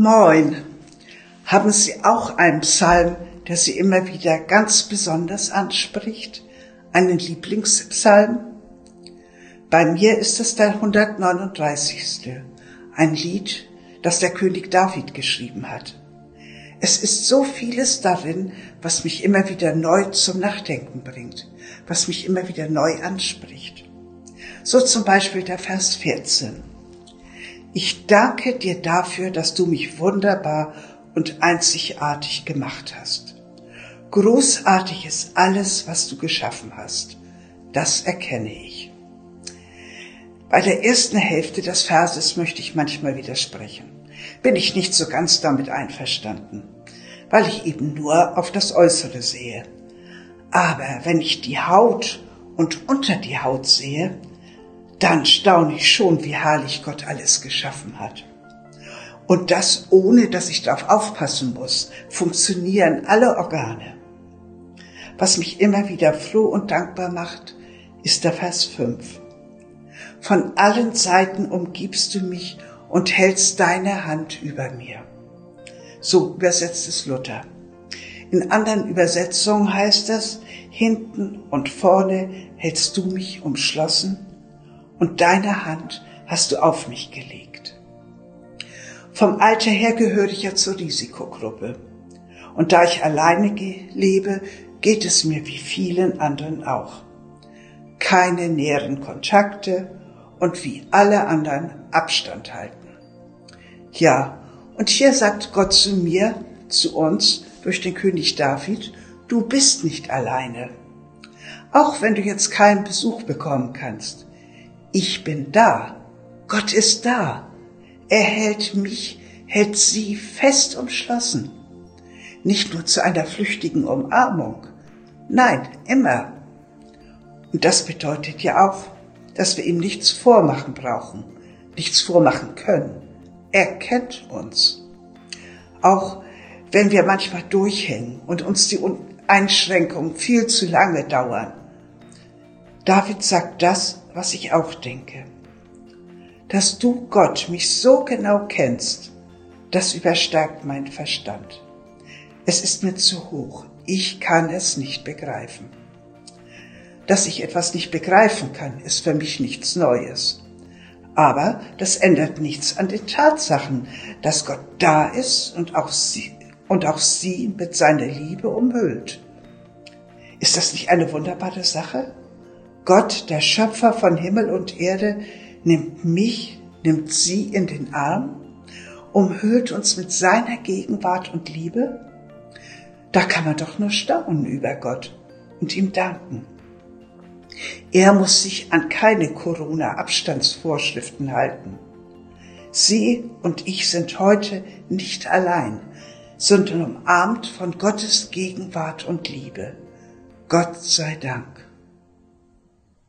Moin. Haben Sie auch einen Psalm, der Sie immer wieder ganz besonders anspricht? Einen Lieblingspsalm? Bei mir ist es der 139. Ein Lied, das der König David geschrieben hat. Es ist so vieles darin, was mich immer wieder neu zum Nachdenken bringt, was mich immer wieder neu anspricht. So zum Beispiel der Vers 14. Ich danke dir dafür, dass du mich wunderbar und einzigartig gemacht hast. Großartig ist alles, was du geschaffen hast. Das erkenne ich. Bei der ersten Hälfte des Verses möchte ich manchmal widersprechen. Bin ich nicht so ganz damit einverstanden, weil ich eben nur auf das Äußere sehe. Aber wenn ich die Haut und unter die Haut sehe, dann staune ich schon, wie herrlich Gott alles geschaffen hat. Und das ohne, dass ich darauf aufpassen muss, funktionieren alle Organe. Was mich immer wieder froh und dankbar macht, ist der Vers 5. Von allen Seiten umgibst du mich und hältst deine Hand über mir. So übersetzt es Luther. In anderen Übersetzungen heißt es, hinten und vorne hältst du mich umschlossen und deine Hand hast du auf mich gelegt. Vom Alter her gehöre ich ja zur Risikogruppe. Und da ich alleine lebe, geht es mir wie vielen anderen auch. Keine näheren Kontakte und wie alle anderen Abstand halten. Ja, und hier sagt Gott zu mir, zu uns, durch den König David, du bist nicht alleine. Auch wenn du jetzt keinen Besuch bekommen kannst, ich bin da. Gott ist da. Er hält mich, hält sie fest umschlossen. Nicht nur zu einer flüchtigen Umarmung. Nein, immer. Und das bedeutet ja auch, dass wir ihm nichts vormachen brauchen, nichts vormachen können. Er kennt uns. Auch wenn wir manchmal durchhängen und uns die Einschränkungen viel zu lange dauern. David sagt das, was ich auch denke. Dass du Gott mich so genau kennst, das überstärkt meinen Verstand. Es ist mir zu hoch. Ich kann es nicht begreifen. Dass ich etwas nicht begreifen kann, ist für mich nichts Neues. Aber das ändert nichts an den Tatsachen, dass Gott da ist und auch sie, und auch sie mit seiner Liebe umhüllt. Ist das nicht eine wunderbare Sache? Gott, der Schöpfer von Himmel und Erde, nimmt mich, nimmt sie in den Arm, umhüllt uns mit seiner Gegenwart und Liebe. Da kann man doch nur staunen über Gott und ihm danken. Er muss sich an keine Corona-Abstandsvorschriften halten. Sie und ich sind heute nicht allein, sondern umarmt von Gottes Gegenwart und Liebe. Gott sei Dank.